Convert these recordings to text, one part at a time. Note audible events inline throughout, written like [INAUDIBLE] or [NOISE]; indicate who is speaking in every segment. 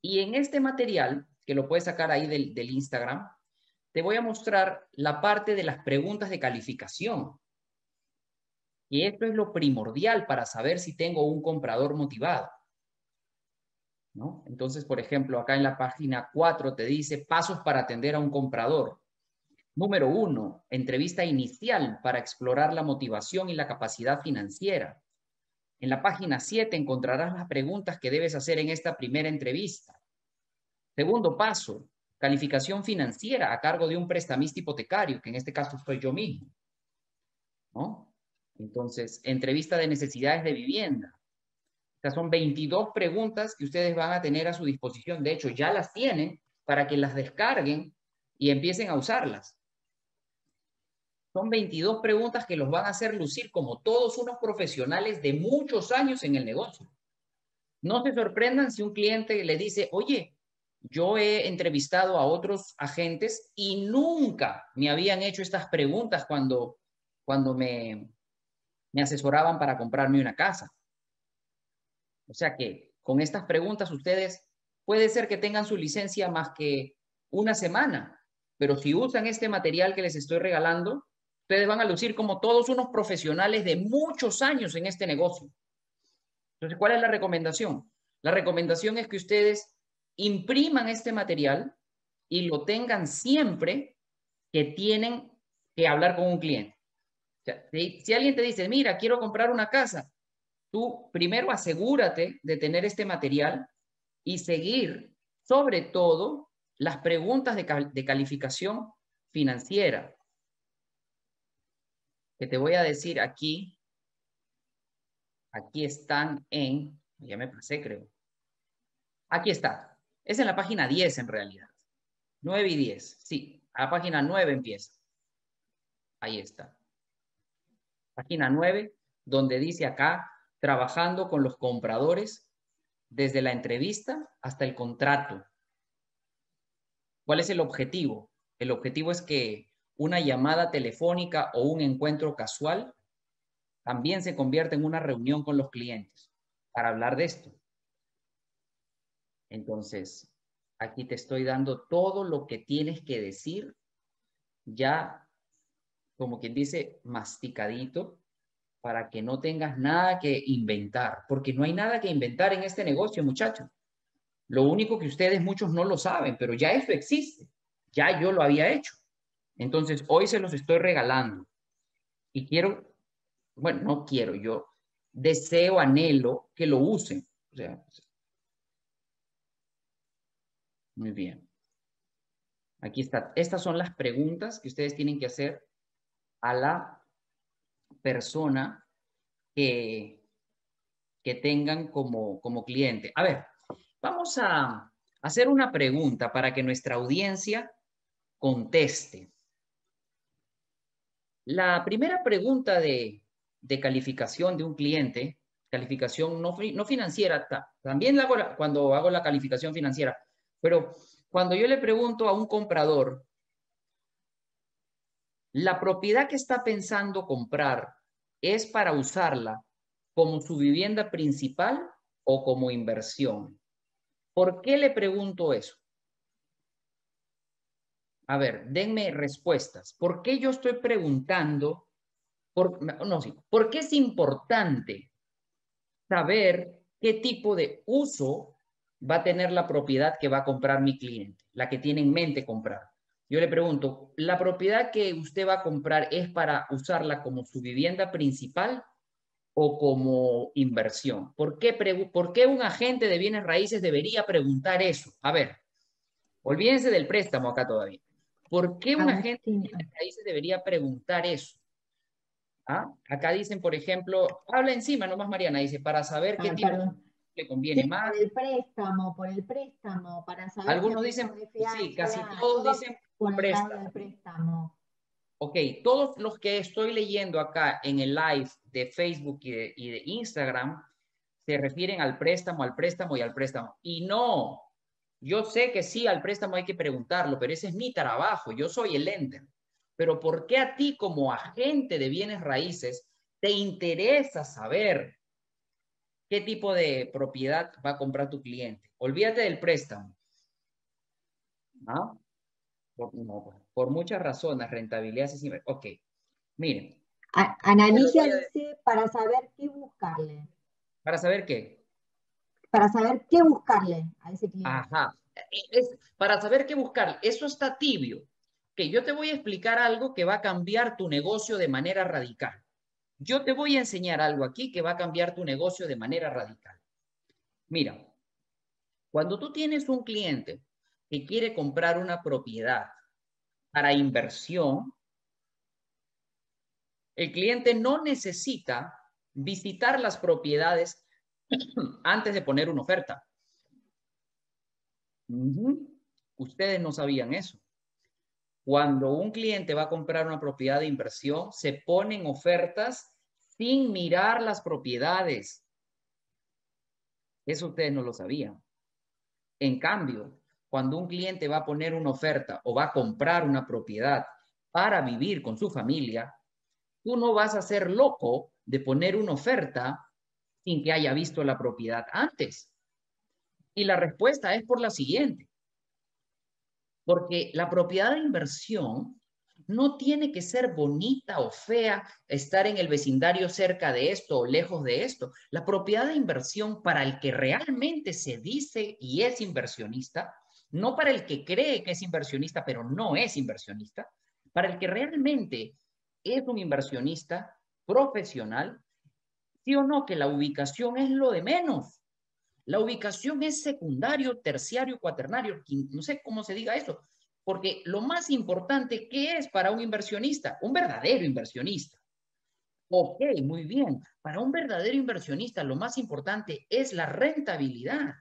Speaker 1: Y en este material, que lo puedes sacar ahí del, Instagram, te voy a mostrar la parte de las preguntas de calificación. Y esto es lo primordial para saber si tengo un comprador motivado. ¿No? Entonces, por ejemplo, acá en la página 4 te dice pasos para atender a un comprador. Número 1, entrevista inicial para explorar la motivación y la capacidad financiera. En la página 7 encontrarás las preguntas que debes hacer en esta primera entrevista. Segundo paso, calificación financiera a cargo de un prestamista hipotecario, que en este caso soy yo mismo. ¿No? Entonces, entrevista de necesidades de vivienda. Estas son 22 preguntas que ustedes van a tener a su disposición. De hecho, ya las tienen para que las descarguen y empiecen a usarlas. Son 22 preguntas que los van a hacer lucir como todos unos profesionales de muchos años en el negocio. No se sorprendan si un cliente le dice, oye, yo he entrevistado a otros agentes y nunca me habían hecho estas preguntas cuando, cuando me, me asesoraban para comprarme una casa. O sea que con estas preguntas ustedes puede ser que tengan su licencia más que una semana, pero si usan este material que les estoy regalando, ustedes van a lucir como todos unos profesionales de muchos años en este negocio. Entonces, ¿cuál es la recomendación? La recomendación es que ustedes impriman este material y lo tengan siempre que tienen que hablar con un cliente. si, alguien te dice, mira, quiero comprar una casa, tú primero asegúrate de tener este material y seguir, sobre todo, las preguntas de calificación financiera que te voy a decir aquí, aquí están en, ya me pasé creo, aquí está, es en la página 10 en realidad, 9 y 10, sí, a la página 9 empieza, ahí está, página 9, donde dice acá, trabajando con los compradores desde la entrevista hasta el contrato. ¿Cuál es el objetivo? El objetivo es que una llamada telefónica o un encuentro casual también se convierte en una reunión con los clientes para hablar de esto. Entonces, aquí te estoy dando todo lo que tienes que decir ya, como quien dice, masticadito, para que no tengas nada que inventar, porque no hay nada que inventar en este negocio, muchachos. Lo único que ustedes muchos no lo saben, pero ya eso existe. Ya yo lo había hecho. Entonces, hoy se los estoy regalando. Y quiero, bueno, no quiero, yo deseo, anhelo que lo usen. O sea, muy bien. Aquí está. Estas son las preguntas que ustedes tienen que hacer a la persona que, que tengan como, como cliente. A ver, vamos a hacer una pregunta para que nuestra audiencia conteste. La primera pregunta de, calificación de un cliente, calificación no, financiera, también cuando hago la calificación financiera, pero cuando yo le pregunto a un comprador, la propiedad que está pensando comprar es para usarla como su vivienda principal o como inversión. ¿Por qué le pregunto eso? A ver, denme respuestas. ¿Por qué yo estoy preguntando? Por, no, sí, ¿por qué es importante saber qué tipo de uso va a tener la propiedad que va a comprar mi cliente, la que tiene en mente comprar? Yo le pregunto, ¿la propiedad que usted va a comprar es para usarla como su vivienda principal o como inversión? ¿Por qué, ¿Por qué un agente de bienes raíces debería preguntar eso? A ver, olvídense del préstamo acá todavía. ¿Por qué una gente de países debería preguntar eso? ¿Ah? Acá dicen, por ejemplo, habla encima nomás Mariana, dice, para saber qué ah, tipo le conviene más.
Speaker 2: Por el préstamo, por el préstamo, para saber.
Speaker 1: Algunos dicen, sí, casi todos dicen por préstamo. préstamo. Ok, todos los que estoy leyendo acá en el live de Facebook y de, y de Instagram se refieren al préstamo, al préstamo y al préstamo. Y no, yo sé que sí, al préstamo hay que preguntarlo, pero ese es mi trabajo, yo soy el lender. Pero ¿por qué a ti como agente de bienes raíces te interesa saber qué tipo de propiedad va a comprar tu cliente. Olvídate del préstamo. ¿Ah? Por, muchas razones, rentabilidad es Ok, miren.
Speaker 2: Analiza para saber qué buscarle.
Speaker 1: ¿Para saber qué?
Speaker 2: Para saber qué buscarle a ese cliente.
Speaker 1: Ajá. Es, para saber qué buscarle. Eso está tibio. Que yo te voy a explicar algo que va a cambiar tu negocio de manera radical. Yo te voy a enseñar algo aquí que va a cambiar tu negocio de manera radical. Mira, cuando tú tienes un cliente que quiere comprar una propiedad para inversión, el cliente no necesita visitar las propiedades [CLEARS THROAT] antes de poner una oferta. Ustedes no sabían eso. Cuando un cliente va a comprar una propiedad de inversión, se ponen ofertas sin mirar las propiedades. Eso ustedes no lo sabían. En cambio, cuando un cliente va a poner una oferta o va a comprar una propiedad para vivir con su familia, tú no vas a ser loco de poner una oferta sin que haya visto la propiedad antes. Y la respuesta es por la siguiente. Porque la propiedad de inversión no tiene que ser bonita o fea, estar en el vecindario cerca de esto o lejos de esto. La propiedad de inversión para el que realmente se dice y es inversionista no para el que cree que es inversionista, pero no es inversionista, para el que realmente es un inversionista profesional, sí o no, que la ubicación es lo de menos. La ubicación es secundario, terciario, cuaternario, no sé cómo se diga eso, porque lo más importante, ¿qué es para un inversionista? Un verdadero inversionista. Ok, muy bien. Para un verdadero inversionista, lo más importante es la rentabilidad.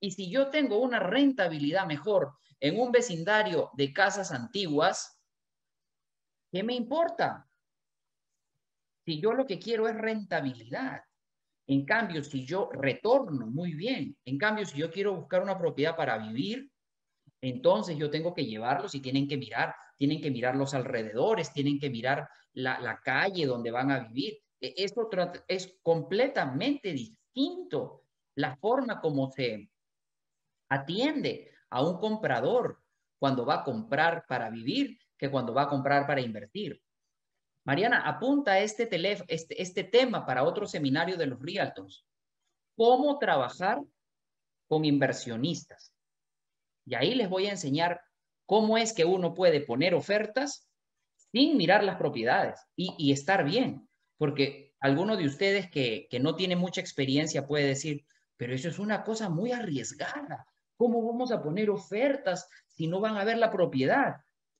Speaker 1: Y si yo tengo una rentabilidad mejor en un vecindario de casas antiguas, ¿qué me importa? Si yo lo que quiero es rentabilidad. En cambio, si yo retorno, muy bien. En cambio, si yo quiero buscar una propiedad para vivir, entonces yo tengo que llevarlos y tienen que mirar, tienen que mirar los alrededores, tienen que mirar la, calle donde van a vivir. E, esto es completamente distinto la forma como se, atiende a un comprador cuando va a comprar para vivir que cuando va a comprar para invertir. Mariana, apunta este, este, este tema para otro seminario de los realtors. ¿Cómo trabajar con inversionistas? Y ahí les voy a enseñar cómo es que uno puede poner ofertas sin mirar las propiedades y, estar bien. Porque alguno de ustedes que, que no tiene mucha experiencia puede decir, pero eso es una cosa muy arriesgada. ¿Cómo vamos a poner ofertas si no van a ver la propiedad?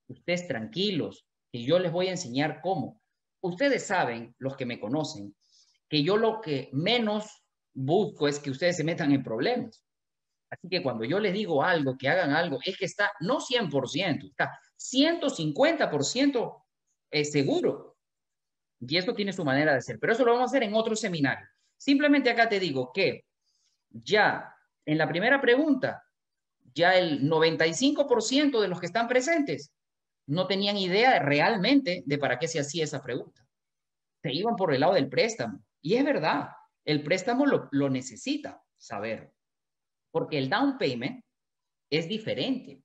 Speaker 1: Ustedes tranquilos, que yo les voy a enseñar cómo. Ustedes saben, los que me conocen, que yo lo que menos busco es que ustedes se metan en problemas. Así que cuando yo les digo algo, que hagan algo, es que está no 100%, está 150% seguro. Y esto tiene su manera de ser. Pero eso lo vamos a hacer en otro seminario. Simplemente acá te digo que ya en la primera pregunta ya el 95% de los que están presentes no tenían idea realmente de para qué se hacía esa pregunta. Se iban por el lado del préstamo. Y es verdad, el préstamo lo, lo necesita saber, porque el down payment es diferente.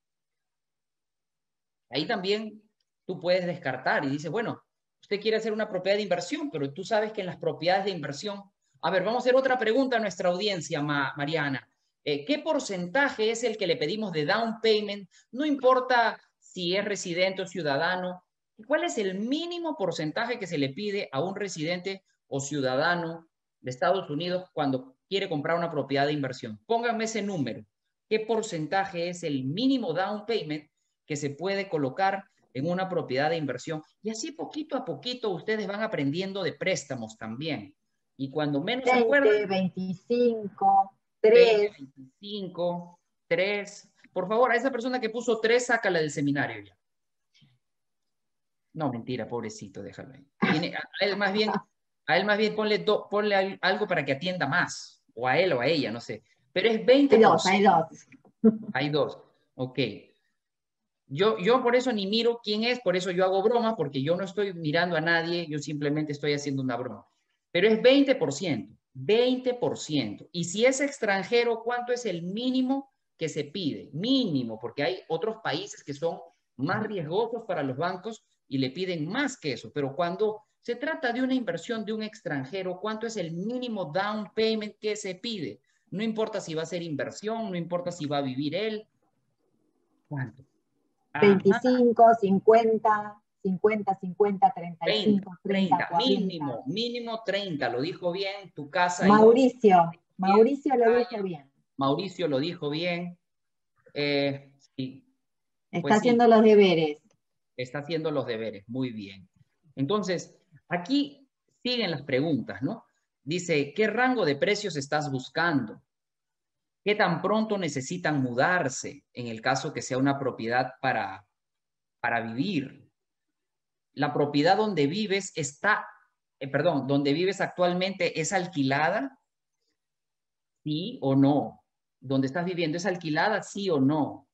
Speaker 1: Ahí también tú puedes descartar y dices, bueno, usted quiere hacer una propiedad de inversión, pero tú sabes que en las propiedades de inversión, a ver, vamos a hacer otra pregunta a nuestra audiencia, Mariana. Eh, ¿Qué porcentaje es el que le pedimos de down payment? No importa si es residente o ciudadano. ¿Cuál es el mínimo porcentaje que se le pide a un residente o ciudadano de Estados Unidos cuando quiere comprar una propiedad de inversión? Pónganme ese número. ¿Qué porcentaje es el mínimo down payment que se puede colocar en una propiedad de inversión? Y así poquito a poquito ustedes van aprendiendo de préstamos también. Y cuando menos
Speaker 2: 20, se acuerdan... 25. 3.
Speaker 1: 25, 3. Por favor, a esa persona que puso 3, sácala del seminario ya. No, mentira, pobrecito, déjalo ahí. a él más bien, a él más bien ponle, ponle algo para que atienda más, o a él o a ella, no sé. Pero es 20.
Speaker 2: Hay dos, hay dos. [LAUGHS]
Speaker 1: Hay dos, ok. Yo, yo por eso ni miro quién es, por eso yo hago broma, porque yo no estoy mirando a nadie, yo simplemente estoy haciendo una broma. Pero es 20%. 20%. Y si es extranjero, ¿cuánto es el mínimo que se pide? Mínimo, porque hay otros países que son más riesgosos para los bancos y le piden más que eso. Pero cuando se trata de una inversión de un extranjero, ¿cuánto es el mínimo down payment que se pide? No importa si va a ser inversión, no importa si va a vivir él. ¿Cuánto?
Speaker 2: 25, 50, 50, 50, 35, 30, 30
Speaker 1: mínimo, mínimo 30, lo dijo bien, tu casa.
Speaker 2: Mauricio, Mauricio lo dijo bien.
Speaker 1: Mauricio lo dijo bien. Eh,
Speaker 2: Está pues haciendo los deberes.
Speaker 1: Está haciendo los deberes, muy bien. Entonces, aquí siguen las preguntas, ¿no? Dice, ¿qué rango de precios estás buscando? ¿Qué tan pronto necesitan mudarse en el caso que sea una propiedad para, para vivir? La propiedad donde vives está, eh, perdón, donde vives actualmente es alquilada, sí o no. ¿Dónde estás viviendo es alquilada, sí o no.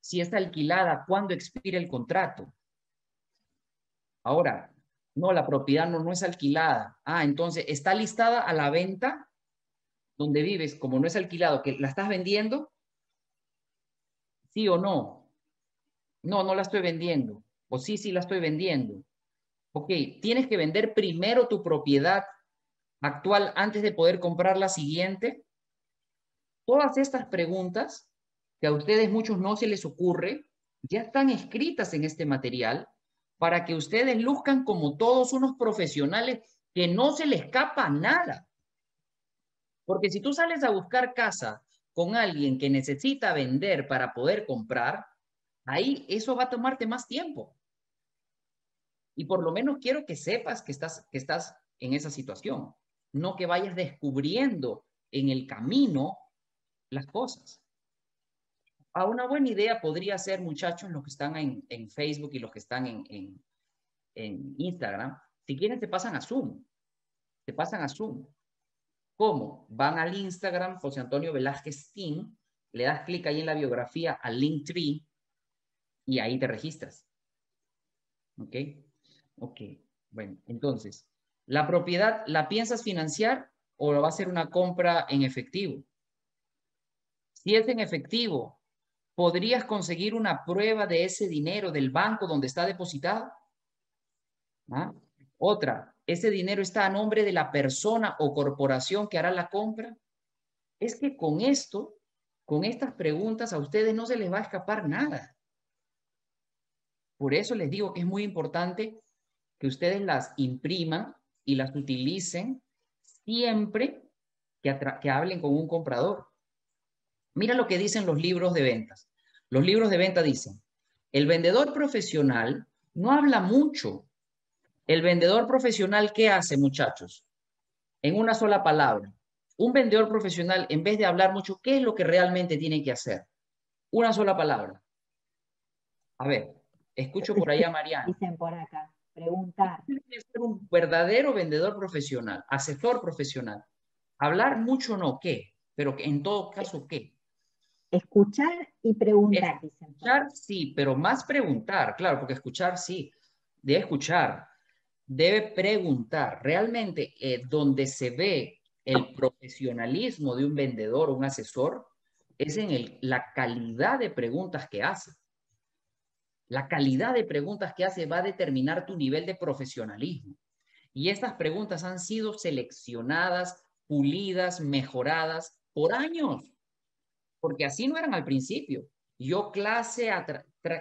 Speaker 1: Si está alquilada, ¿cuándo expira el contrato? Ahora, no, la propiedad no, no es alquilada. Ah, entonces, ¿está listada a la venta? donde vives, como no es alquilado, que la estás vendiendo, sí o no. No, no la estoy vendiendo. O sí, sí la estoy vendiendo. Ok, tienes que vender primero tu propiedad actual antes de poder comprar la siguiente. Todas estas preguntas que a ustedes muchos no se les ocurre, ya están escritas en este material para que ustedes luzcan como todos unos profesionales que no se les escapa nada. Porque si tú sales a buscar casa con alguien que necesita vender para poder comprar, ahí eso va a tomarte más tiempo. Y por lo menos quiero que sepas que estás, que estás en esa situación, no que vayas descubriendo en el camino las cosas. A una buena idea podría ser, muchachos, los que están en, Facebook y los que están en, en, en Instagram, si quieren te pasan a Zoom, te pasan a Zoom ¿Cómo? Van al Instagram, José Antonio Velázquez Team, le das clic ahí en la biografía al Linktree y ahí te registras. ¿Ok? Ok. Bueno, entonces, ¿la propiedad la piensas financiar o va a ser una compra en efectivo? Si es en efectivo, ¿podrías conseguir una prueba de ese dinero del banco donde está depositado? ¿Ah? Otra, ese dinero está a nombre de la persona o corporación que hará la compra? Es que con esto, con estas preguntas, a ustedes no se les va a escapar nada. Por eso les digo que es muy importante que ustedes las impriman y las utilicen siempre que, que hablen con un comprador. Mira lo que dicen los libros de ventas. Los libros de venta dicen, el vendedor profesional no habla mucho el vendedor profesional, ¿qué hace, muchachos? En una sola palabra. Un vendedor profesional, en vez de hablar mucho, ¿qué es lo que realmente tiene que hacer? Una sola palabra. A ver, escucho por ahí a Mariana.
Speaker 2: Dicen por acá, preguntar.
Speaker 1: Ser un verdadero vendedor profesional, asesor profesional. Hablar mucho no, ¿qué? Pero en todo caso, ¿qué?
Speaker 2: Escuchar y preguntar,
Speaker 1: dicen. Escuchar, sí, pero más preguntar, claro, porque escuchar, sí, de escuchar debe preguntar. Realmente, eh, donde se ve el profesionalismo de un vendedor o un asesor es en la calidad de preguntas que hace. La calidad de preguntas que hace va a determinar tu nivel de profesionalismo. Y estas preguntas han sido seleccionadas, pulidas, mejoradas por años, porque así no eran al principio. Yo clase,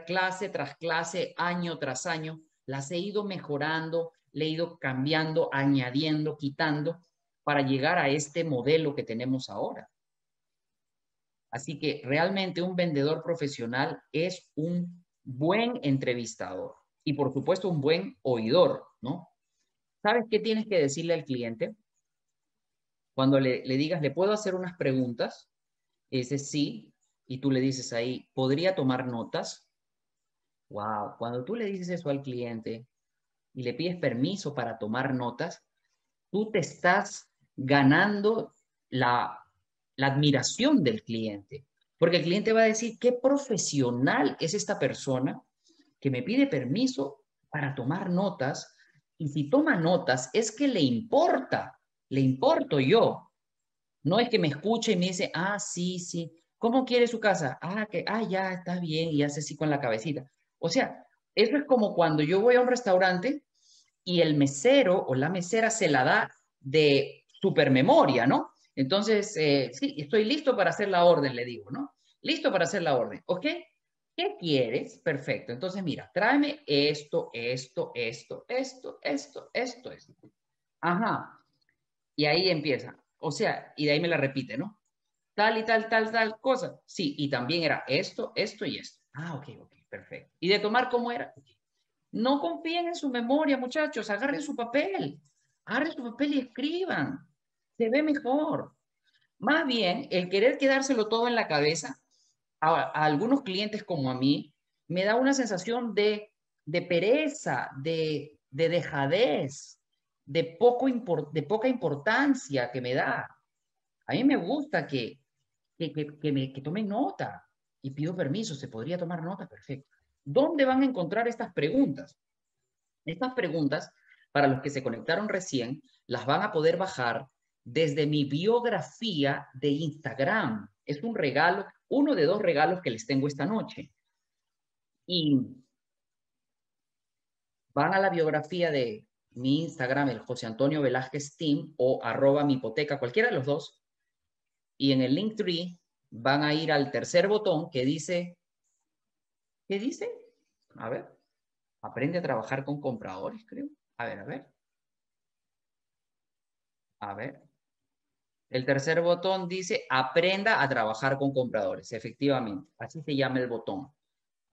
Speaker 1: clase tras clase, año tras año, las he ido mejorando, le he ido cambiando, añadiendo, quitando para llegar a este modelo que tenemos ahora. Así que realmente un vendedor profesional es un buen entrevistador y por supuesto un buen oidor, ¿no? ¿Sabes qué tienes que decirle al cliente? Cuando le, le digas, ¿le puedo hacer unas preguntas? Ese sí, y tú le dices ahí, ¿podría tomar notas? Wow, cuando tú le dices eso al cliente y le pides permiso para tomar notas, tú te estás ganando la, la admiración del cliente. Porque el cliente va a decir, qué profesional es esta persona que me pide permiso para tomar notas. Y si toma notas, es que le importa le importo yo. No es que me escuche y me dice, ah, sí, sí, ¿cómo quiere su casa? Ah, que, ah, ya, está bien, y hace así con la cabecita. O sea, eso es como cuando yo voy a un restaurante y el mesero o la mesera se la da de supermemoria, ¿no? Entonces, eh, sí, estoy listo para hacer la orden, le digo, ¿no? Listo para hacer la orden, ¿ok? ¿Qué quieres? Perfecto. Entonces, mira, tráeme esto, esto, esto, esto, esto, esto, esto. Ajá. Y ahí empieza. O sea, y de ahí me la repite, ¿no? Tal y tal, tal, tal cosa. Sí, y también era esto, esto y esto. Ah, ok, ok, perfecto. ¿Y de tomar cómo era? No confíen en su memoria, muchachos. Agarren su papel. Agarren su papel y escriban. Se ve mejor. Más bien, el querer quedárselo todo en la cabeza, a, algunos clientes como a mí, me da una sensación de, de pereza, de, de dejadez, de, poco de poca importancia que me da. A mí me gusta que, que, que, me, que tomen nota y pido permiso, se podría tomar nota, perfecto. ¿Dónde van a encontrar estas preguntas? Estas preguntas, para los que se conectaron recién, las van a poder bajar desde mi biografía de Instagram. Es un regalo, uno de dos regalos que les tengo esta noche. Y van a la biografía de mi Instagram, el José Antonio Velázquez Team o arroba mi hipoteca, cualquiera de los dos. Y en el link tree van a ir al tercer botón que dice, ¿qué dice? A ver, aprende a trabajar con compradores, creo. A ver, a ver. A ver. El tercer botón dice, aprenda a trabajar con compradores. Efectivamente, así se llama el botón.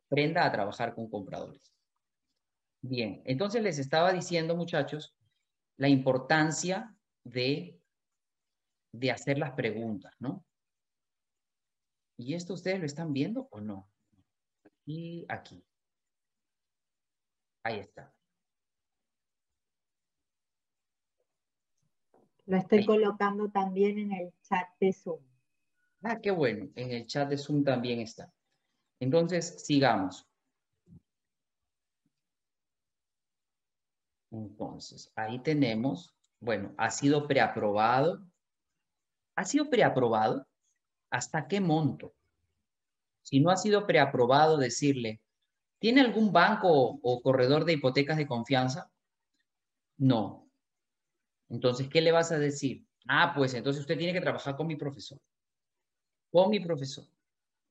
Speaker 1: Aprenda a trabajar con compradores. Bien, entonces les estaba diciendo, muchachos, la importancia de, de hacer las preguntas, ¿no? ¿Y esto ustedes lo están viendo o no? Y aquí. Ahí está.
Speaker 2: Lo estoy colocando también en el chat de Zoom.
Speaker 1: Ah, qué bueno. En el chat de Zoom también está. Entonces, sigamos. Entonces, ahí tenemos, bueno, ha sido preaprobado. ¿Ha sido preaprobado? ¿Hasta qué monto? Si no ha sido preaprobado, decirle, ¿tiene algún banco o corredor de hipotecas de confianza? No. Entonces, ¿qué le vas a decir? Ah, pues entonces usted tiene que trabajar con mi profesor. Con mi profesor.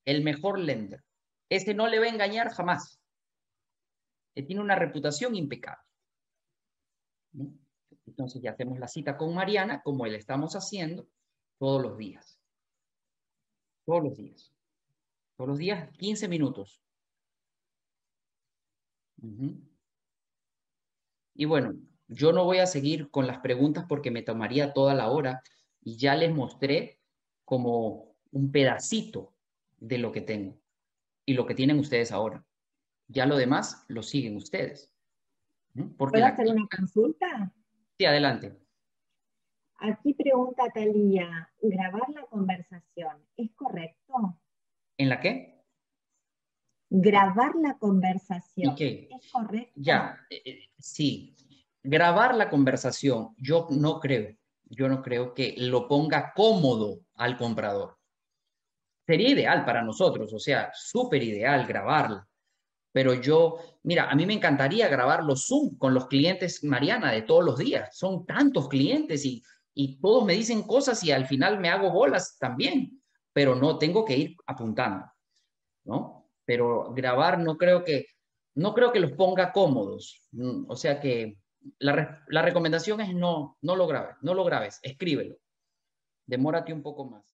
Speaker 1: El mejor lender. Este no le va a engañar jamás. Él tiene una reputación impecable. Entonces ya hacemos la cita con Mariana, como le estamos haciendo todos los días. Todos los días. Todos los días, 15 minutos. Y bueno, yo no voy a seguir con las preguntas porque me tomaría toda la hora y ya les mostré como un pedacito de lo que tengo y lo que tienen ustedes ahora. Ya lo demás lo siguen ustedes.
Speaker 2: ¿Puedo hacer una consulta?
Speaker 1: Sí, adelante.
Speaker 2: Aquí pregunta Talía, grabar la conversación, ¿es correcto?
Speaker 1: ¿En la qué?
Speaker 2: Grabar la conversación, ¿es correcto?
Speaker 1: Ya, eh, eh, sí. Grabar la conversación, yo no creo, yo no creo que lo ponga cómodo al comprador. Sería ideal para nosotros, o sea, súper ideal grabarla pero yo, mira, a mí me encantaría grabar los Zoom con los clientes, Mariana, de todos los días. Son tantos clientes y, y todos me dicen cosas y al final me hago bolas también, pero no, tengo que ir apuntando, ¿no? Pero grabar no creo que, no creo que los ponga cómodos. Mm, o sea que la, la recomendación es no, no lo grabes, no lo grabes, escríbelo. Demórate un poco más.